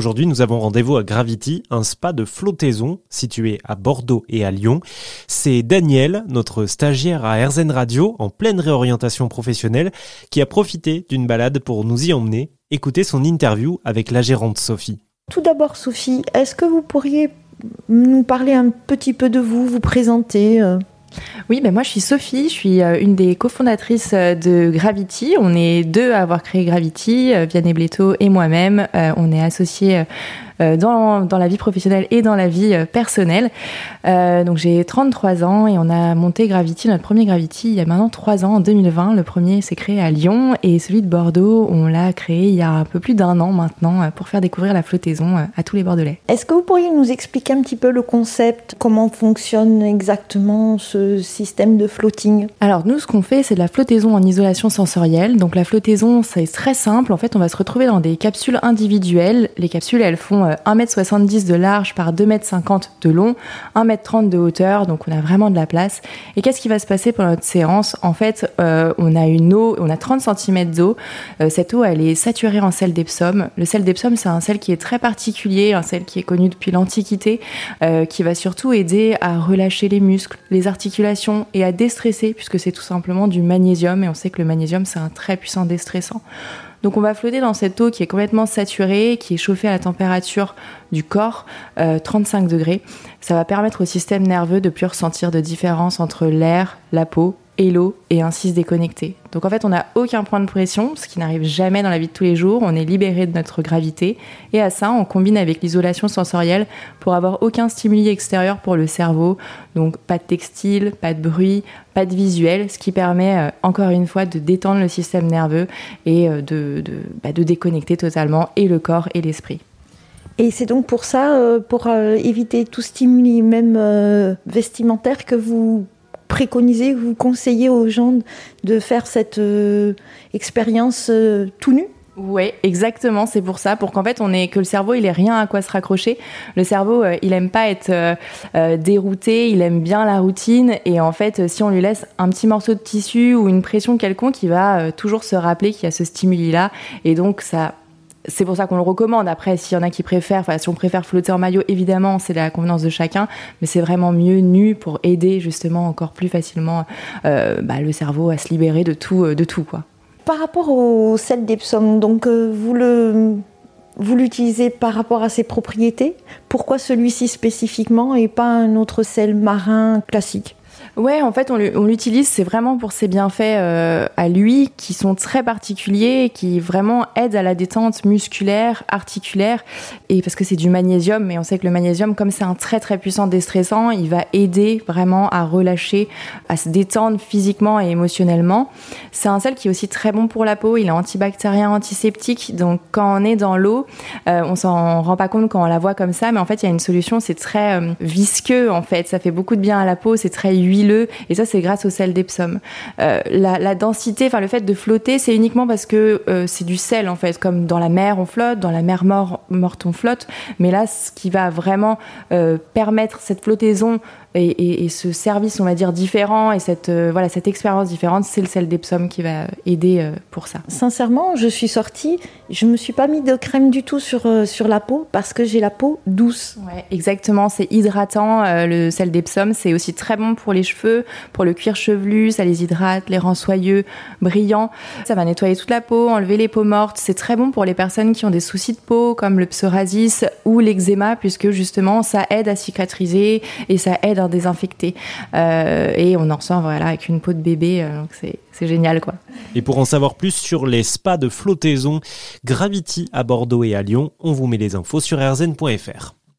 Aujourd'hui, nous avons rendez-vous à Gravity, un spa de flottaison situé à Bordeaux et à Lyon. C'est Daniel, notre stagiaire à RZN Radio, en pleine réorientation professionnelle, qui a profité d'une balade pour nous y emmener. Écoutez son interview avec la gérante Sophie. Tout d'abord, Sophie, est-ce que vous pourriez nous parler un petit peu de vous, vous présenter euh oui, ben moi je suis Sophie, je suis euh, une des cofondatrices euh, de Gravity. On est deux à avoir créé Gravity, Vianney Bléto et moi-même. On est associés euh, dans, dans, la vie professionnelle et dans la vie euh, personnelle. Euh, donc j'ai 33 ans et on a monté Gravity, notre premier Gravity, il y a maintenant 3 ans, en 2020. Le premier s'est créé à Lyon et celui de Bordeaux, on l'a créé il y a un peu plus d'un an maintenant pour faire découvrir la flottaison à tous les Bordelais. Est-ce que vous pourriez nous expliquer un petit peu le concept, comment fonctionne exactement ce système de floating Alors nous, ce qu'on fait, c'est de la flottaison en isolation sensorielle. Donc la flottaison, c'est très simple. En fait, on va se retrouver dans des capsules individuelles. Les capsules, elles font 1m70 de large par 2m50 de long, 1m30 de hauteur, donc on a vraiment de la place. Et qu'est-ce qui va se passer pendant notre séance? En fait, euh, on a une eau, on a 30 cm d'eau. Euh, cette eau, elle est saturée en sel d'Epsom. Le sel d'Epsom, c'est un sel qui est très particulier, un sel qui est connu depuis l'Antiquité, euh, qui va surtout aider à relâcher les muscles, les articulations et à déstresser, puisque c'est tout simplement du magnésium. Et on sait que le magnésium, c'est un très puissant déstressant. Donc on va flotter dans cette eau qui est complètement saturée, qui est chauffée à la température du corps, 35 euh, degrés. Ça va permettre au système nerveux de plus ressentir de différence entre l'air, la peau l'eau et ainsi se déconnecter. Donc en fait, on n'a aucun point de pression, ce qui n'arrive jamais dans la vie de tous les jours. On est libéré de notre gravité. Et à ça, on combine avec l'isolation sensorielle pour avoir aucun stimuli extérieur pour le cerveau. Donc pas de textile, pas de bruit, pas de visuel, ce qui permet euh, encore une fois de détendre le système nerveux et euh, de, bah, de déconnecter totalement et le corps et l'esprit. Et c'est donc pour ça, euh, pour éviter tout stimuli, même vestimentaire, que vous préconisez, vous conseillez aux gens de faire cette euh, expérience euh, tout nu? Oui, exactement, c'est pour ça, pour qu'en fait on ait que le cerveau il ait rien à quoi se raccrocher. Le cerveau euh, il aime pas être dérouté, il aime bien la routine. Et en fait si on lui laisse un petit morceau de tissu ou une pression quelconque, il va toujours se rappeler qu'il y a ce stimuli là et donc ça c'est pour ça qu'on le recommande. Après, s'il y en a qui préfèrent, enfin, si on préfère flotter en maillot, évidemment, c'est la convenance de chacun, mais c'est vraiment mieux nu pour aider justement encore plus facilement euh, bah, le cerveau à se libérer de tout, euh, de quoi. Par rapport au sel d'Epsom, donc euh, vous l'utilisez par rapport à ses propriétés? Pourquoi celui-ci spécifiquement et pas un autre sel marin classique? Ouais, en fait, on l'utilise, c'est vraiment pour ses bienfaits euh, à lui qui sont très particuliers, qui vraiment aident à la détente musculaire, articulaire, et parce que c'est du magnésium, mais on sait que le magnésium, comme c'est un très très puissant déstressant, il va aider vraiment à relâcher, à se détendre physiquement et émotionnellement. C'est un sel qui est aussi très bon pour la peau, il est antibactérien, antiseptique, donc quand on est dans l'eau, euh, on s'en rend pas compte quand on la voit comme ça, mais en fait, il y a une solution, c'est très euh, visqueux en fait, ça fait beaucoup de bien à la peau, c'est très huileux et ça c'est grâce au sel d'Epsom. Euh, la, densité, enfin le fait de flotter, c'est uniquement parce que euh, c'est du sel en fait, comme dans la mer on flotte, dans la mer morte on flotte, mais là ce qui va vraiment euh, permettre cette flottaison et, ce service, on va dire, différent et cette, euh, voilà, cette expérience différente, c'est le sel d'Epsom qui va aider euh, pour ça. Sincèrement, je suis sortie, je me suis pas mis de crème du tout sur, euh, sur la peau parce que j'ai la peau douce. Ouais, exactement, c'est hydratant. le sel d'Epsom, c'est aussi très bon pour les cheveux, pour le cuir chevelu, ça les hydrate, les rend soyeux, brillants. Ça va nettoyer toute la peau, enlever les peaux mortes. C'est très bon pour les personnes qui ont des soucis de peau comme le psoriasis ou l'eczéma puisque justement ça aide à cicatriser et ça aide désinfecté. Euh, et on en ressort voilà, avec une peau de bébé, euh, donc c'est, c'est génial. quoi. Et pour en savoir plus sur les spas de flottaison Gravity à Bordeaux et à Lyon, on vous met les infos sur rzn.fr.